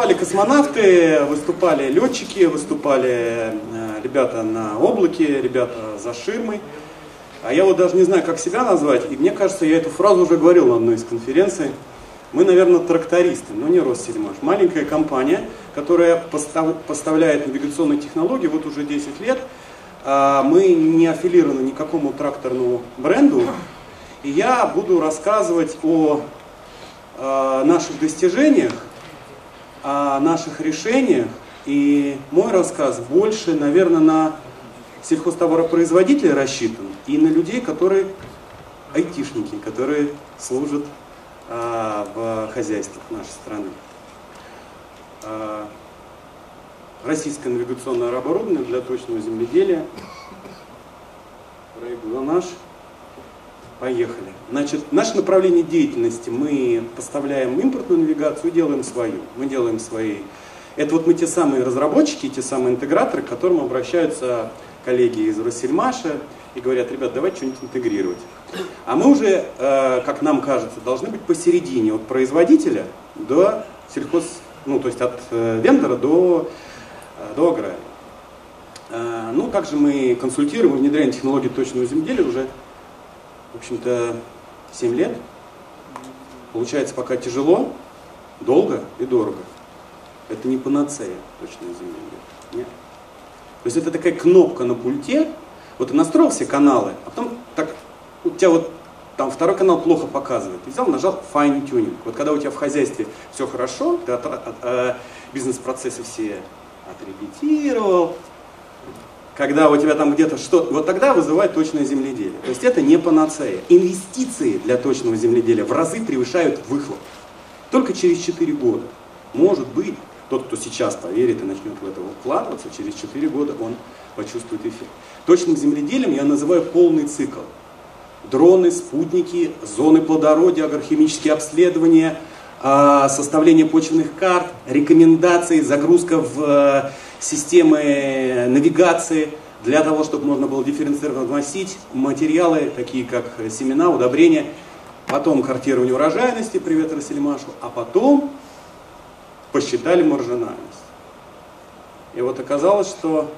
выступали космонавты, выступали летчики, выступали э, ребята на облаке, ребята за ширмой. А я вот даже не знаю, как себя назвать, и мне кажется, я эту фразу уже говорил на одной из конференций. Мы, наверное, трактористы, но не Россельмаш. Маленькая компания, которая постав, поставляет навигационные технологии вот уже 10 лет. А мы не аффилированы никакому тракторному бренду. И я буду рассказывать о, о наших достижениях, о наших решениях. И мой рассказ больше, наверное, на сельхозтоваропроизводителей рассчитан и на людей, которые айтишники, которые служат а, в хозяйствах нашей страны. А, российское навигационное оборудование для точного земледелия. Проект наш. Поехали. Значит, наше направление деятельности, мы поставляем импортную навигацию делаем свою. Мы делаем свои. Это вот мы те самые разработчики, те самые интеграторы, к которым обращаются коллеги из Россельмаша и говорят, ребят, давайте что-нибудь интегрировать. А мы уже, э, как нам кажется, должны быть посередине от производителя до сельхоз, ну то есть от э, вендора до, э, до агрария. Ну, также мы консультируем и внедряем технологии точного земледелия уже, в общем-то, 7 лет. Получается пока тяжело, долго и дорого. Это не панацея точное земледелие. Нет. То есть это такая кнопка на пульте, вот ты настроил все каналы, а потом так, у тебя вот там второй канал плохо показывает. Ты взял, нажал fine tuning. Вот когда у тебя в хозяйстве все хорошо, ты от, от, э, бизнес-процессы все отрепетировал, когда у тебя там где-то что вот тогда вызывает точное земледелие. То есть это не панацея. Инвестиции для точного земледелия в разы превышают выхлоп. Только через 4 года. Может быть, тот, кто сейчас поверит и начнет в это вкладываться, через 4 года он почувствует эффект. Точным земледелием я называю полный цикл. Дроны, спутники, зоны плодородия, агрохимические обследования, а, составление почвенных карт, рекомендации, загрузка в э, системы навигации для того, чтобы можно было дифференцированно вносить материалы, такие как семена, удобрения, потом картирование урожайности, привет Расельмашу, а потом посчитали маржинальность. И вот оказалось, что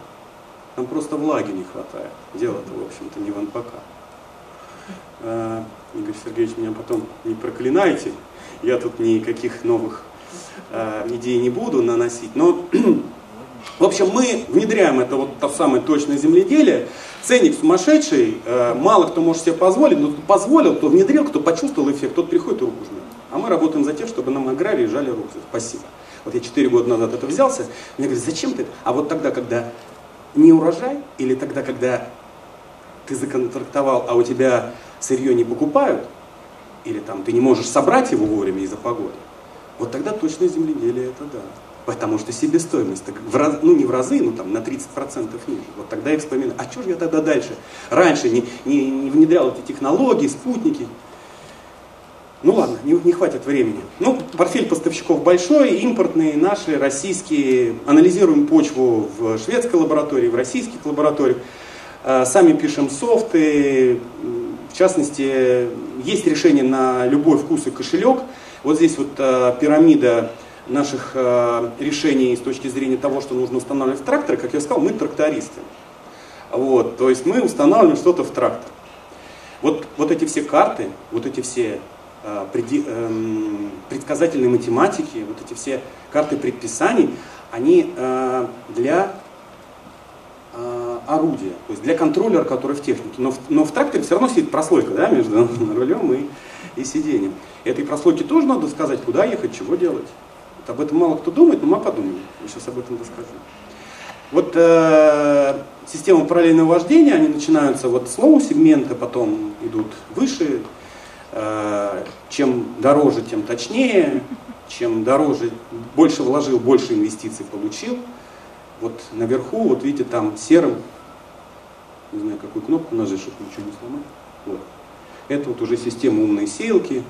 нам просто влаги не хватает. Дело-то, в общем-то, не в НПК. А, Игорь Сергеевич, меня потом не проклинайте. Я тут никаких новых а, идей не буду наносить. Но, в общем, мы внедряем это вот то самое точное земледелие. Ценник сумасшедший, а, мало кто может себе позволить, но кто позволил, кто внедрил, кто почувствовал эффект, тот приходит и руку жмет. А мы работаем за тем, чтобы нам аграрии жали руку. Спасибо. Вот я 4 года назад это взялся, мне говорят, зачем ты? А вот тогда, когда не урожай, или тогда, когда ты законтрактовал, а у тебя сырье не покупают, или там ты не можешь собрать его вовремя из-за погоды, вот тогда точно земледелие это да. Потому что себестоимость, в раз, ну не в разы, но там на 30% ниже. Вот тогда я вспоминаю, а что же я тогда дальше? Раньше не, не, не внедрял эти технологии, спутники. Ну ладно, не, не хватит времени. Ну, портфель поставщиков большой, импортные, наши, российские. Анализируем почву в шведской лаборатории, в российских лабораториях. Э, сами пишем софты. В частности, есть решение на любой вкус и кошелек. Вот здесь вот э, пирамида наших э, решений с точки зрения того, что нужно устанавливать в тракторы. Как я сказал, мы трактористы. Вот, то есть мы устанавливаем что-то в трактор. Вот, вот эти все карты, вот эти все Э, эм, предсказательной математики, вот эти все карты предписаний, они э, для э, орудия, то есть для контроллера, который в технике. Но в, но в тракторе все равно сидит прослойка да, между рулем и, и сиденьем. Этой прослойке тоже надо сказать, куда ехать, чего делать. Вот об этом мало кто думает, но мы подумаем. Я сейчас об этом расскажу. Вот э, система параллельного вождения, они начинаются вот с low сегмента, потом идут выше, Э, чем дороже, тем точнее, чем дороже, больше вложил, больше инвестиций получил. Вот наверху, вот видите, там серым, не знаю, какую кнопку нажать, чтобы ничего не сломать. Вот. Это вот уже система умной сеялки,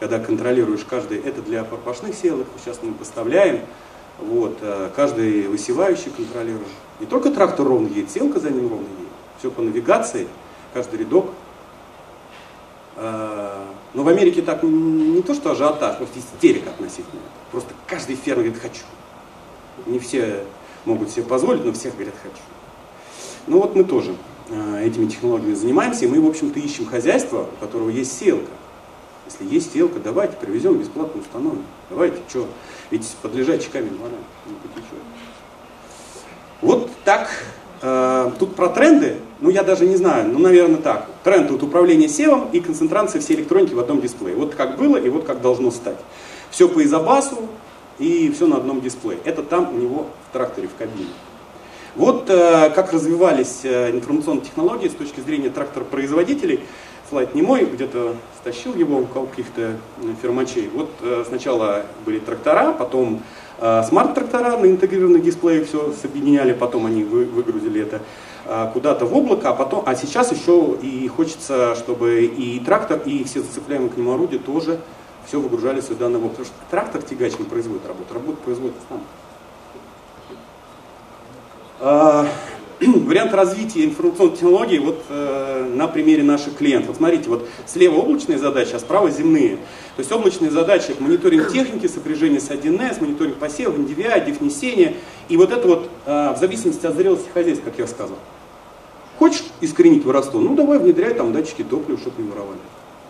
когда контролируешь каждый, это для пропашных сеялок, сейчас мы поставляем, вот, э, каждый высевающий контролирует. Не только трактор ровно едет, сеялка за ним ровно едет. Все по навигации, каждый рядок Э, но в Америке так не то, что ажиотаж, просто истерика относительно. Просто каждый фермер говорит, хочу. Не все могут себе позволить, но всех говорят «хочу». Ну вот мы тоже э, этими технологиями занимаемся, и мы, в общем-то, ищем хозяйство, у которого есть селка. Если есть селка, давайте привезем, бесплатно установим. Давайте, что? Ведь под лежачий камень вода не потечет. Вот так. Э, тут про тренды, ну я даже не знаю, ну наверное так. Тренд вот управление севом и концентрация всей электроники в одном дисплее. Вот как было и вот как должно стать. Все по изобасу и все на одном дисплее. Это там у него в тракторе, в кабине. Вот э, как развивались э, информационные технологии с точки зрения трактор-производителей. Слайд не мой, где-то стащил его у каких-то э, фермачей. Вот сначала были трактора, потом смарт-трактора на интегрированных дисплеях все соединяли, потом они вы, выгрузили это куда-то в облако, а, потом, а сейчас еще и хочется, чтобы и трактор, и все зацепляемые к нему орудия тоже все выгружали сюда на облако. Потому что трактор тягач не производит работу, работу производит сам. А, вариант развития информационной технологий вот э, на примере наших клиентов. Смотрите, вот слева облачные задачи, а справа земные. То есть облачные задачи мониторинг техники, сопряжение с 1С, мониторинг посевов, NDVI, дифнесение. И вот это вот э, в зависимости от зрелости хозяйства, как я сказал. Хочешь искоренить воровство? Ну давай внедряй там датчики топлива, чтобы не воровали.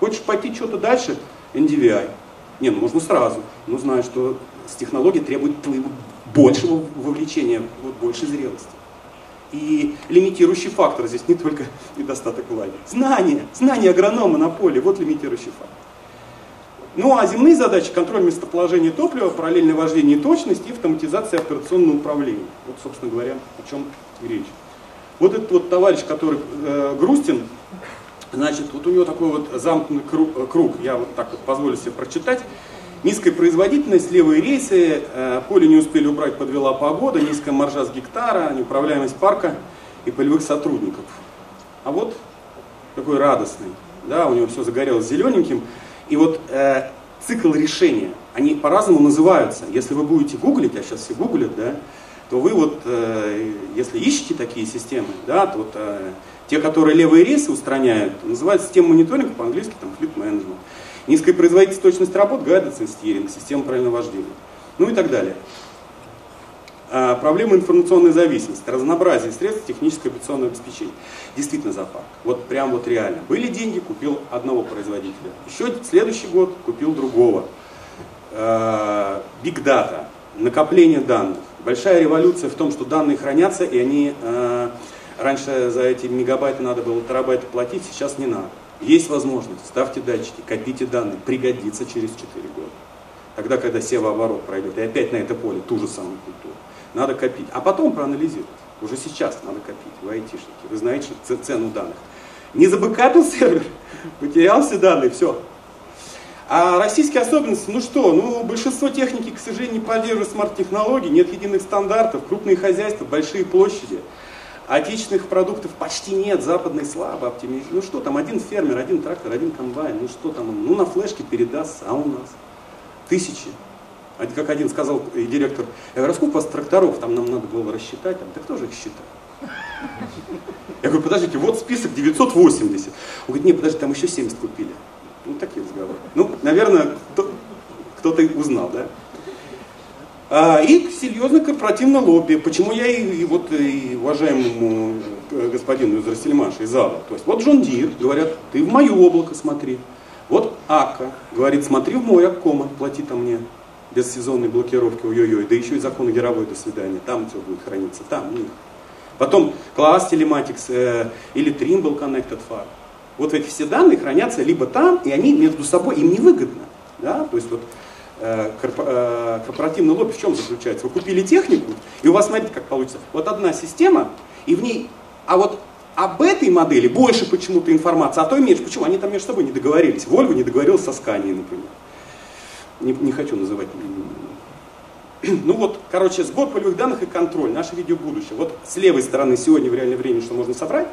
Хочешь пойти что-то дальше? NDVI. Не, ну можно сразу. Но знаю, что с технологией требует твоего большего вовлечения, вот, больше зрелости. И лимитирующий фактор здесь не только недостаток влаги. Знание, знание агронома на поле, вот лимитирующий фактор. Ну а земные задачи, контроль местоположения топлива, параллельное вождение и точность и автоматизация операционного управления. Вот, собственно говоря, о чем речь. Вот этот вот товарищ, который э, Грустин, значит, вот у него такой вот замкнутый круг, круг я вот так вот позволю себе прочитать. Низкая производительность, левые рейсы, э, поле не успели убрать, подвела погода, низкая маржа с гектара, неуправляемость парка и полевых сотрудников. А вот такой радостный, да, у него все загорелось зелененьким. И вот э, цикл решения, они по-разному называются. Если вы будете гуглить, а сейчас все гуглят, да, то вы вот, э, если ищете такие системы, да, то вот э, те, которые левые рейсы устраняют, называют систему мониторинга по-английски там fleet management. Низкая производительность работ, and steering, система правильного вождения. Ну и так далее. А, проблема информационной зависимости, разнообразие средств технического операционного обеспечения. Действительно зоопарк. Вот прям вот реально. Были деньги, купил одного производителя. Еще следующий год купил другого. Биг дата, накопление данных. Большая революция в том, что данные хранятся, и они а, раньше за эти мегабайты надо было терабайты платить, сейчас не надо. Есть возможность, ставьте датчики, копите данные, пригодится через 4 года. Тогда, когда севооборот пройдет, и опять на это поле ту же самую культуру. Надо копить, а потом проанализировать. Уже сейчас надо копить, вы айтишники, вы знаете цену данных. Не забыкапил сервер, потерял все данные, все. А российские особенности, ну что, ну большинство техники, к сожалению, не поддерживает смарт-технологий, нет единых стандартов, крупные хозяйства, большие площади. Отечественных продуктов почти нет, западные слабо оптимизируют. Ну что там, один фермер, один трактор, один комбайн, ну что там, ну на флешке передаст, а у нас тысячи. Как один сказал директор, я говорю, а сколько у вас тракторов, там нам надо было рассчитать, там, да кто же их считает? Я говорю, подождите, вот список 980. Он говорит, нет, подожди, там еще 70 купили. Ну, такие разговоры. Ну, наверное, кто-то узнал, да? А, и серьезно корпоративное лобби. Почему я и, и вот и уважаемому э, господину из Ростельмаша, из зала. То есть вот John Deere, говорят, ты в мое облако смотри. Вот AGCO говорит, смотри в мой AgCommand, плати там мне без сезонной блокировки, ой-ой-ой, да еще и законы Яровой, до свидания, там все будет храниться, там, них. Потом класс Telematics э, или Trimble Connected Far. Вот эти все данные хранятся либо там, и они между собой, им невыгодно. Да? То есть вот корпоративный лобби в чем заключается? Вы купили технику, и у вас, смотрите, как получится. Вот одна система, и в ней, а вот об этой модели больше почему-то информации, а то меньше. Почему? Они там между собой не договорились. Volvo не договорился со Scania, например. Не, не хочу называть. Ну вот, короче, сбор полевых данных и контроль. Наше видео будущее. Вот с левой стороны сегодня в реальное время, что можно собрать,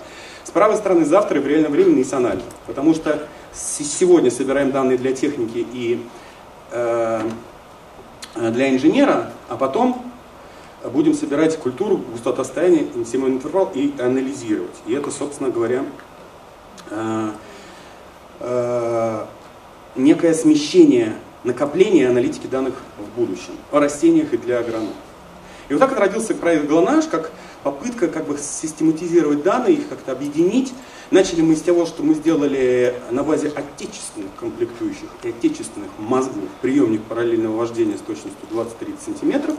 с правой стороны завтра в реальном времени и анализ. Потому что сегодня собираем данные для техники и Э, для инженера, а потом будем собирать культуру, густотостояние, интимный интервал и анализировать. И это, собственно говоря, э, э, некое смещение накопления аналитики данных в будущем о растениях и для агрономов. И вот так вот родился проект Глонаж, как попытка как бы систематизировать данные, их как-то объединить. Начали мы с того, что мы сделали на базе отечественных комплектующих и отечественных мозгов приемник параллельного вождения с точностью 20-30 сантиметров.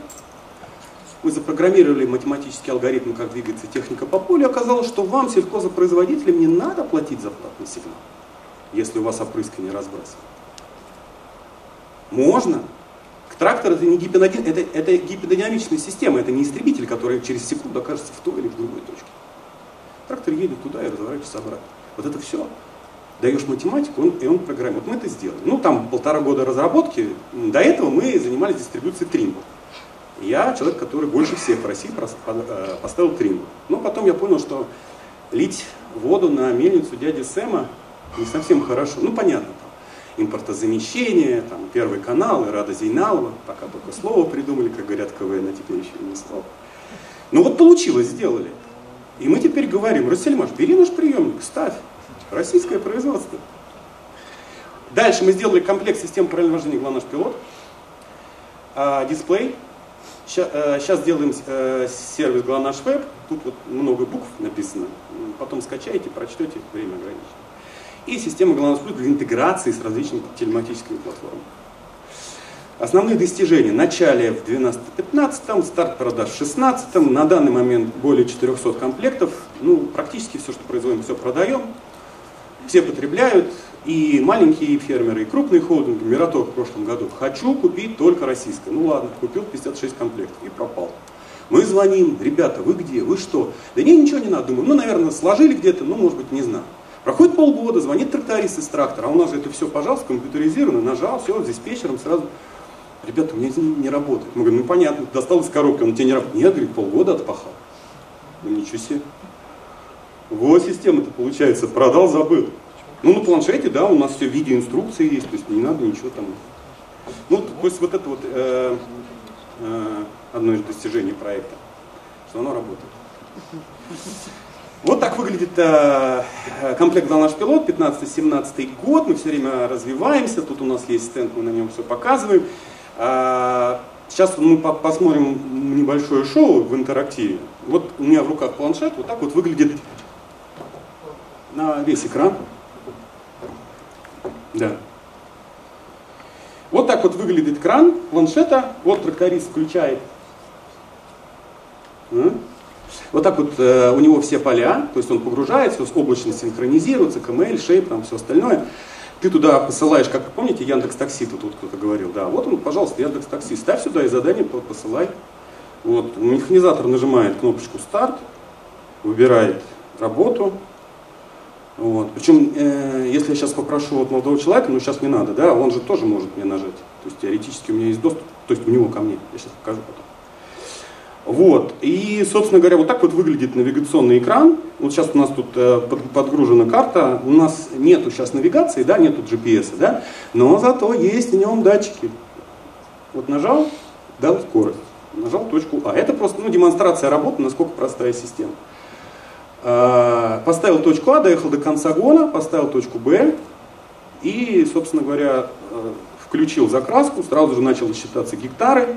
Мы запрограммировали математические алгоритмы, как двигается техника по полю, оказалось, что вам, сельхозопроизводителям, не надо платить за платный сигнал, если у вас опрыскивание разбрасывает. Можно. Трактор это не гиподинамичная, это, это гиподинамичная система, это не истребитель, который через секунду окажется в той или в другой точке. Трактор едет туда и разворачивается обратно. Вот это все. Даешь математику, он, и он программирует. Вот мы это сделали. Ну, там полтора года разработки. До этого мы занимались дистрибуцией Trimble. Я человек, который больше всех в России э, поставил Trimble. Но потом я понял, что лить воду на мельницу дяди Сэма не совсем хорошо. Ну, понятно, импортозамещение, там, Первый канал, и Рада Зейналова, пока только слово придумали, как говорят КВН, а теперь еще не слово. Ну вот получилось, сделали. И мы теперь говорим, Рассельмаш, бери наш приемник, ставь. Российское производство. Дальше мы сделали комплект систем параллельного вождения главнаш пилот. А, дисплей. Сейчас сделаем э, сервис Главнаш Веб. Тут вот много букв написано. Потом скачайте, прочтете, время ограничено. И система Главнаш Плюс для интеграции с различными телематическими платформами. Основные достижения. Начале в 12-15, старт продаж в 16 на данный момент более 400 комплектов. Ну, практически все, что производим, все продаем. Все потребляют, и маленькие фермеры, и крупные холдинги. Мираторг в прошлом году. Хочу купить только российское. Ну ладно, купил 56 комплектов и пропал. Мы звоним, ребята, вы где, вы что? Да не, ничего не надо. Думаю, ну, наверное, сложили где-то, ну, может быть, не знаю. Проходит полгода, звонит тракторист из трактора, а у нас же это все, пожалуйста, компьютеризировано, нажал, все, здесь диспетчером сразу ребята, у меня это не работает. Мы говорим, ну понятно, достал из коробки, он тебе не работает. Нет, говорит, полгода отпахал. Ну ничего себе. Вот система-то получается, продал, забыл. Ну на планшете, да, у нас все видеоинструкции есть, то есть не надо ничего там. Ну, то есть вот это вот э, э, одно из достижений проекта, что оно работает. Вот так выглядит э, комплект «Дал наш пилот», 15-17 год, мы все время развиваемся, тут у нас есть стенд, мы на нем все показываем. А, сейчас мы посмотрим небольшое шоу в интерактиве. Вот у меня в руках планшет, вот так вот выглядит на весь экран. Да. Вот так вот выглядит экран планшета. Вот тракторист включает. Вот так вот э, у него все поля, то есть он погружается, облачно синхронизируется, KML, Shape, там все остальное. Ты туда посылаешь, как помните, Яндекс Такси, тут, тут кто-то говорил, да, вот он, пожалуйста, Яндекс Такси, ставь сюда и задание посылай. Вот, механизатор нажимает кнопочку старт, выбирает работу. Вот. Причем, э, если я сейчас попрошу вот молодого человека, ну сейчас не надо, да, он же тоже может мне нажать. То есть теоретически у меня есть доступ, то есть у него ко мне, я сейчас покажу потом. Вот. И, собственно говоря, вот так вот выглядит навигационный экран. Вот сейчас у нас тут э, подгружена карта. У нас нету сейчас навигации, да, нету GPS, да, но зато есть в нем датчики. Вот нажал, дал скорость. Нажал точку А. Это просто ну, демонстрация работы, насколько простая система. Э, поставил точку А, доехал до конца гона, поставил точку Б и, собственно говоря, э, включил закраску, сразу же начал считаться гектары,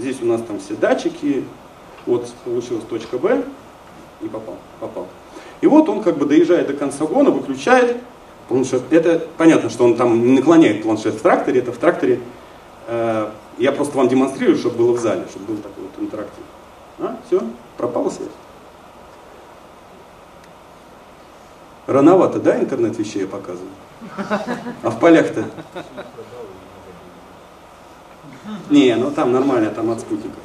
Здесь у нас там все датчики. Вот получилась точка Б и попал, попал. И вот он как бы доезжает до конца гона, выключает планшет. Это понятно, что он там наклоняет планшет в тракторе, это в тракторе. Э, я просто вам демонстрирую, чтобы было в зале, чтобы был такой вот интерактив. А, все, пропала связь. Рановато, да, интернет вещей я показываю? А в полях-то? Не, ну там нормально, там от спутников.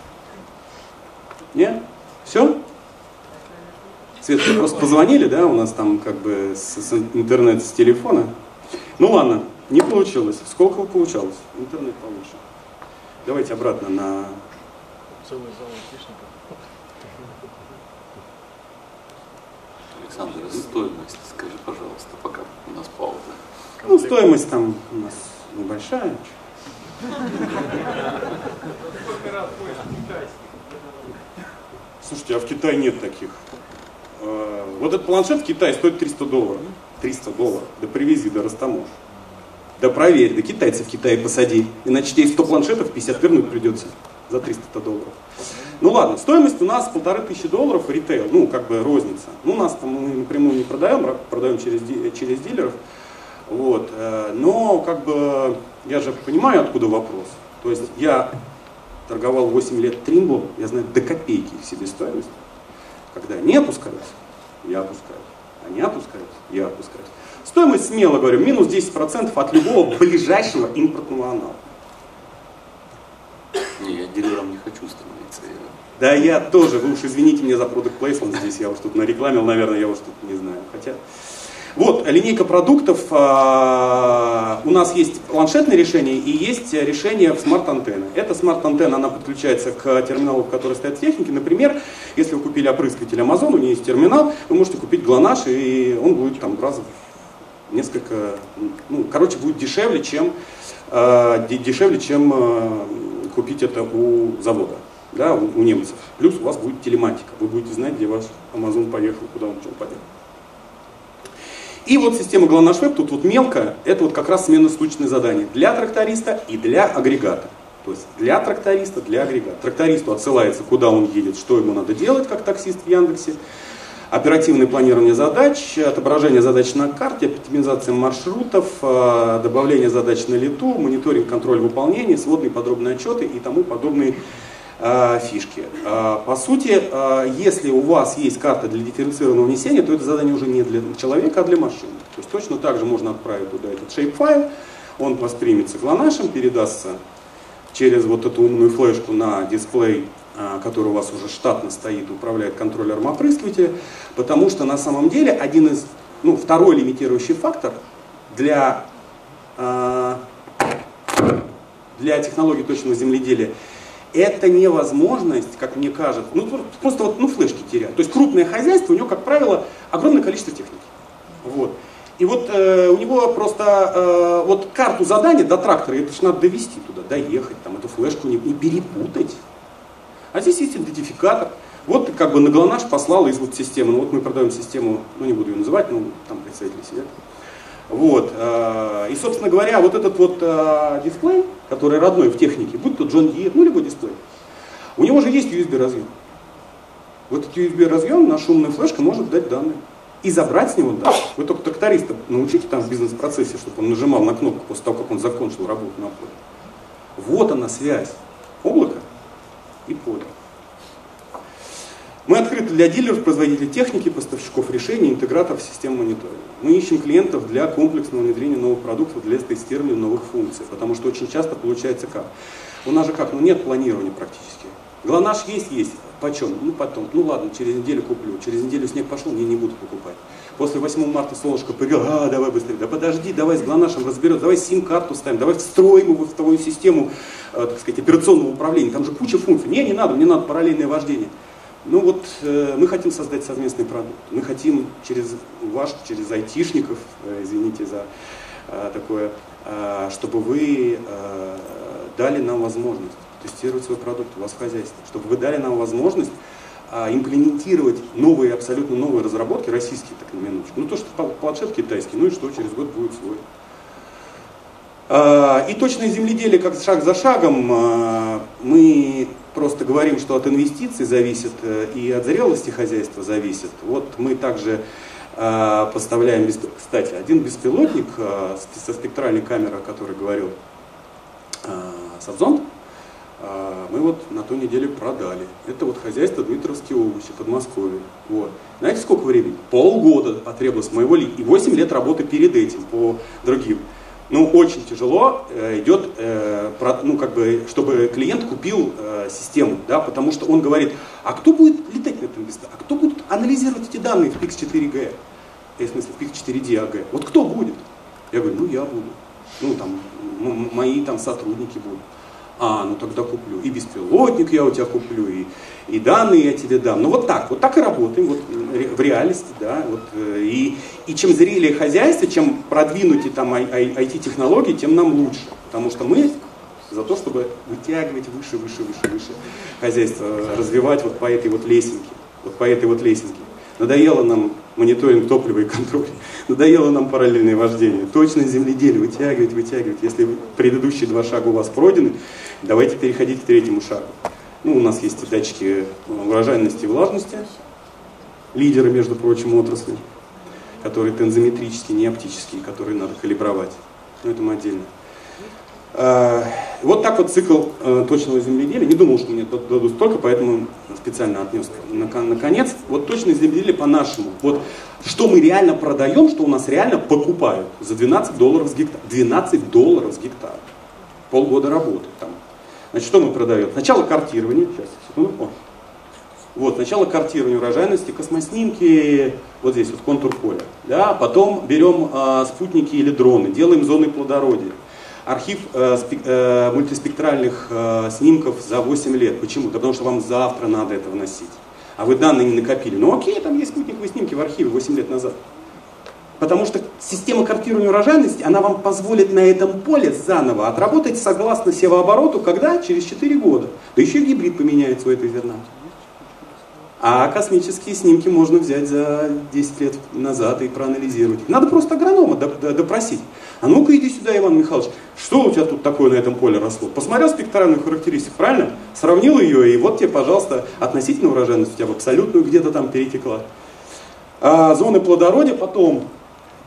Не? Все? Свет, просто позвонили, да, у нас там как бы с, с интернет с телефона. Ну ладно, не получилось. Сколько получалось? Интернет получше. Давайте обратно на... Целый зал Александр, стоимость скажи, пожалуйста, пока у нас пауза. Ну, стоимость там у нас небольшая. Слушайте, а в Китае нет таких. А, вот этот планшет в Китае стоит 300 долларов. 300 долларов. Да привези, да растаможь. Да проверь, да китайцев в Китае посади. Иначе тебе 100 планшетов 50 вернуть придется за 300 долларов. Ну ладно, стоимость у нас полторы тысячи долларов ритейл, ну как бы розница. Ну нас там мы напрямую не продаем, продаем через, через дилеров. Вот. Э, но как бы я же понимаю, откуда вопрос. То есть я торговал 8 лет Тримблом, я знаю до копейки их себестоимость. Когда они опускаются, я опускаюсь. Они опускаются, я опускаюсь. Стоимость, смело говорю, минус 10% от любого ближайшего импортного аналога. Не, я дилером не хочу становиться. Я... Да я тоже, вы уж извините меня за продукт плейсмент здесь, я уж тут нарекламил, наверное, я уж тут не знаю. Хотя вот, линейка продуктов. А, у нас есть планшетные решения и есть решение в смарт-антенны. Эта смарт-антенна, она подключается к терминалу, который стоит в технике. Например, если вы купили опрыскиватель Amazon, у нее есть терминал, вы можете купить глонаш, и он будет там раз в несколько, ну, короче, будет дешевле, чем, э, дешевле, чем э, купить это у завода, да, у, у немцев. Плюс у вас будет телематика, вы будете знать, где ваш Amazon поехал, куда он что поделал. И вот система GLONASS тут вот мелко, это вот как раз смена случайных заданий для тракториста и для агрегата. То есть для тракториста, для агрегата. Трактористу отсылается, куда он едет, что ему надо делать, как таксист в Яндексе. Оперативное планирование задач, отображение задач на карте, оптимизация маршрутов, э, добавление задач на лету, мониторинг, контроль выполнения, сводные подробные отчеты и тому подобные фишки. Э, по сути, э, если у вас есть карта для дифференцированного внесения, то это задание уже не для человека, а для машины. То есть точно так же можно отправить туда этот shape-файл, он воспримется глонашем, передастся через вот эту умную флешку на дисплей, который у вас уже штатно стоит, управляет контроллером опрыскивателя, потому что на самом деле один из, ну, второй лимитирующий фактор для, для технологий точного земледелия это невозможность, как мне кажется, ну просто вот ну, флешки теряют. То есть крупное хозяйство, у него, как правило, огромное количество техники. Вот. И вот э, у него просто э, вот карту задания до трактора, это же надо довести туда, доехать, там, эту флешку не, не перепутать. А здесь есть идентификатор. Вот как бы на Глонаш послал из вот системы, ну вот мы продаем систему, ну не буду ее называть, ну там представители сидят. Вот. Э, и, собственно говоря, вот этот вот э, дисплей, который родной в технике, будь то John Deere, ну любой дисплей, у него же есть USB разъем. Вот этот USB разъем, наша умная флешка может дать данные. И забрать с него данные. Вы только тракториста научите там в бизнес-процессе, чтобы он нажимал на кнопку после того, как он закончил работу на поле. Вот она связь. Облако и поле. Мы открыты для дилеров, производителей техники, поставщиков решений, интеграторов систем мониторинга. Мы ищем клиентов для комплексного внедрения новых продуктов, для тестирования новых функций, потому что очень часто получается как? У нас же как? Ну нет планирования практически. Глонаж есть, есть. Почем? Ну потом. Ну ладно, через неделю куплю. Через неделю снег пошел, я не буду покупать. После 8 марта солнышко появилось, а, давай быстрее. Да подожди, давай с глонашем разберем, давай сим-карту ставим, давай встроим его в твою систему, э, так сказать, операционного управления. Там же куча функций. Не, не надо, мне надо параллельное вождение. Ну вот э, мы хотим создать совместный продукт. Мы хотим через ваш, через айтишников, э, извините за э, такое, э, чтобы вы э, дали нам возможность тестировать свой продукт у вас в хозяйстве, чтобы вы дали нам возможность э, имплементировать новые, абсолютно новые разработки, российские, так на минуточку. Ну то, что планшет китайский, ну и что, через год будет свой. Э, и точное земледелие, как шаг за шагом, э, мы просто говорим, что от инвестиций зависит э, и от зрелости хозяйства зависит. Вот мы также э, поставляем, кстати, один беспилотник э, со спектральной камерой, о которой говорил Сабзон, мы вот на той неделе продали. Это вот хозяйство Дмитровские овощи, Подмосковье. Вот. Знаете, сколько времени? Полгода потребовалось моего ли, и 8 лет работы перед этим по другим ну, очень тяжело идет, ну, как бы, чтобы клиент купил э, систему, да, потому что он говорит, а кто будет летать на этом месте, а кто будет анализировать эти данные в PIX4G, в смысле, в PIX4DAG, вот кто будет? Я говорю, ну, я буду, ну, там, мои там сотрудники будут. А, ну тогда куплю. И беспилотник я у тебя куплю, и, и данные я тебе дам. Ну вот так, вот так и работаем, вот в реальности, да. Вот, э, и, и чем зрелее хозяйство, чем продвинутее там IT-технологии, тем нам лучше. Потому что мы за то, чтобы вытягивать выше, выше, выше, выше хозяйство, развивать вот по этой вот лесенке, вот по этой вот лесенке. Надоело нам мониторинг топлива и контроль. Надоело нам параллельное вождение. Точно земледелие вытягивать, вытягивать. Если предыдущие два шага у вас пройдены, давайте переходить к третьему шагу. Ну, у нас есть датчики урожайности и влажности, лидеры, между прочим, отрасли, которые тензометрические, не оптические, которые надо калибровать. Но это мы отдельно. А, вот так вот цикл э, точного земледелия. Не думал, что мне дадут столько, поэтому специально отнес наконец. Вот точное земледелие по-нашему. Вот что мы реально продаем, что у нас реально покупают за 12 долларов с гектара. 12 долларов с гектара. Полгода работы там. Значит, что мы продаем? Сначала картирование. Сейчас, секунду. О. Вот, сначала картирование урожайности, космоснимки, вот здесь вот контур поля. Да? Потом берем э, спутники или дроны, делаем зоны плодородия архив э, э, мультиспектральных э, снимков за 8 лет. Почему? Да потому что вам завтра надо это вносить. А вы данные не накопили. Ну окей, там есть спутниковые снимки в архиве 8 лет назад. Потому что система картирования урожайности, она вам позволит на этом поле заново отработать согласно севообороту, когда? Через 4 года. Да еще и гибрид поменяется у этой зерна. А космические снимки можно взять за 10 лет назад и проанализировать. Надо просто агронома допросить. А ну-ка иди сюда, Иван Михайлович, что у тебя тут такое на этом поле росло? Посмотрел спектральную характеристику, правильно? Сравнил ее, и вот тебе, пожалуйста, относительно урожайность у тебя в абсолютную где-то там перетекла. А, зоны плодородия, потом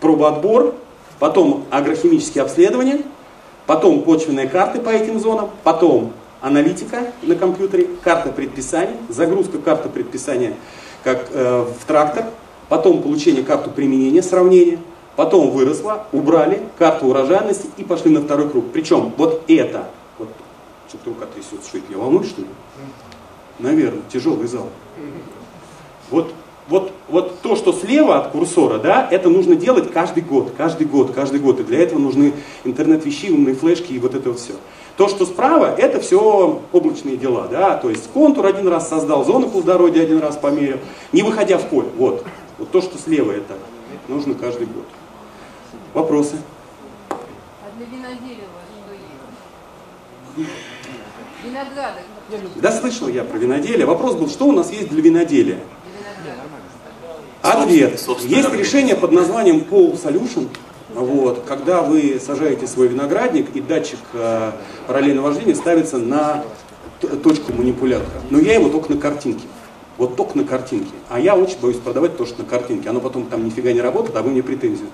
пробоотбор, потом агрохимические обследования, потом почвенные карты по этим зонам, потом аналитика на компьютере, карта предписаний, загрузка карты предписания как э, в трактор, потом получение карты применения, сравнения, потом выросла, убрали карту урожайности и пошли на второй круг. Причем вот это, вот, что-то рука трясется, что это меня волнует, что ли? Наверное, тяжелый зал. Вот, вот, вот то, что слева от курсора, да, это нужно делать каждый год, каждый год, каждый год. И для этого нужны интернет-вещи, умные флешки и вот это вот все. То, что справа, это все облачные дела, да, то есть контур один раз создал, зону плодородия один раз померил, не выходя в поле, вот. Вот то, что слева, это нужно каждый год. Вопросы? А для виноделия что есть? Винограды. Да слышал я про виноделие. Вопрос был, что у нас есть для виноделия? Ответ. Есть решение под названием Pole Solution. Вот, когда вы сажаете свой виноградник, и датчик э, параллельного вождения ставится на точку манипулятора. Но я его только на картинке. Вот только на картинке. А я очень боюсь продавать то, что на картинке. Оно потом там нифига не работает, а вы мне претензию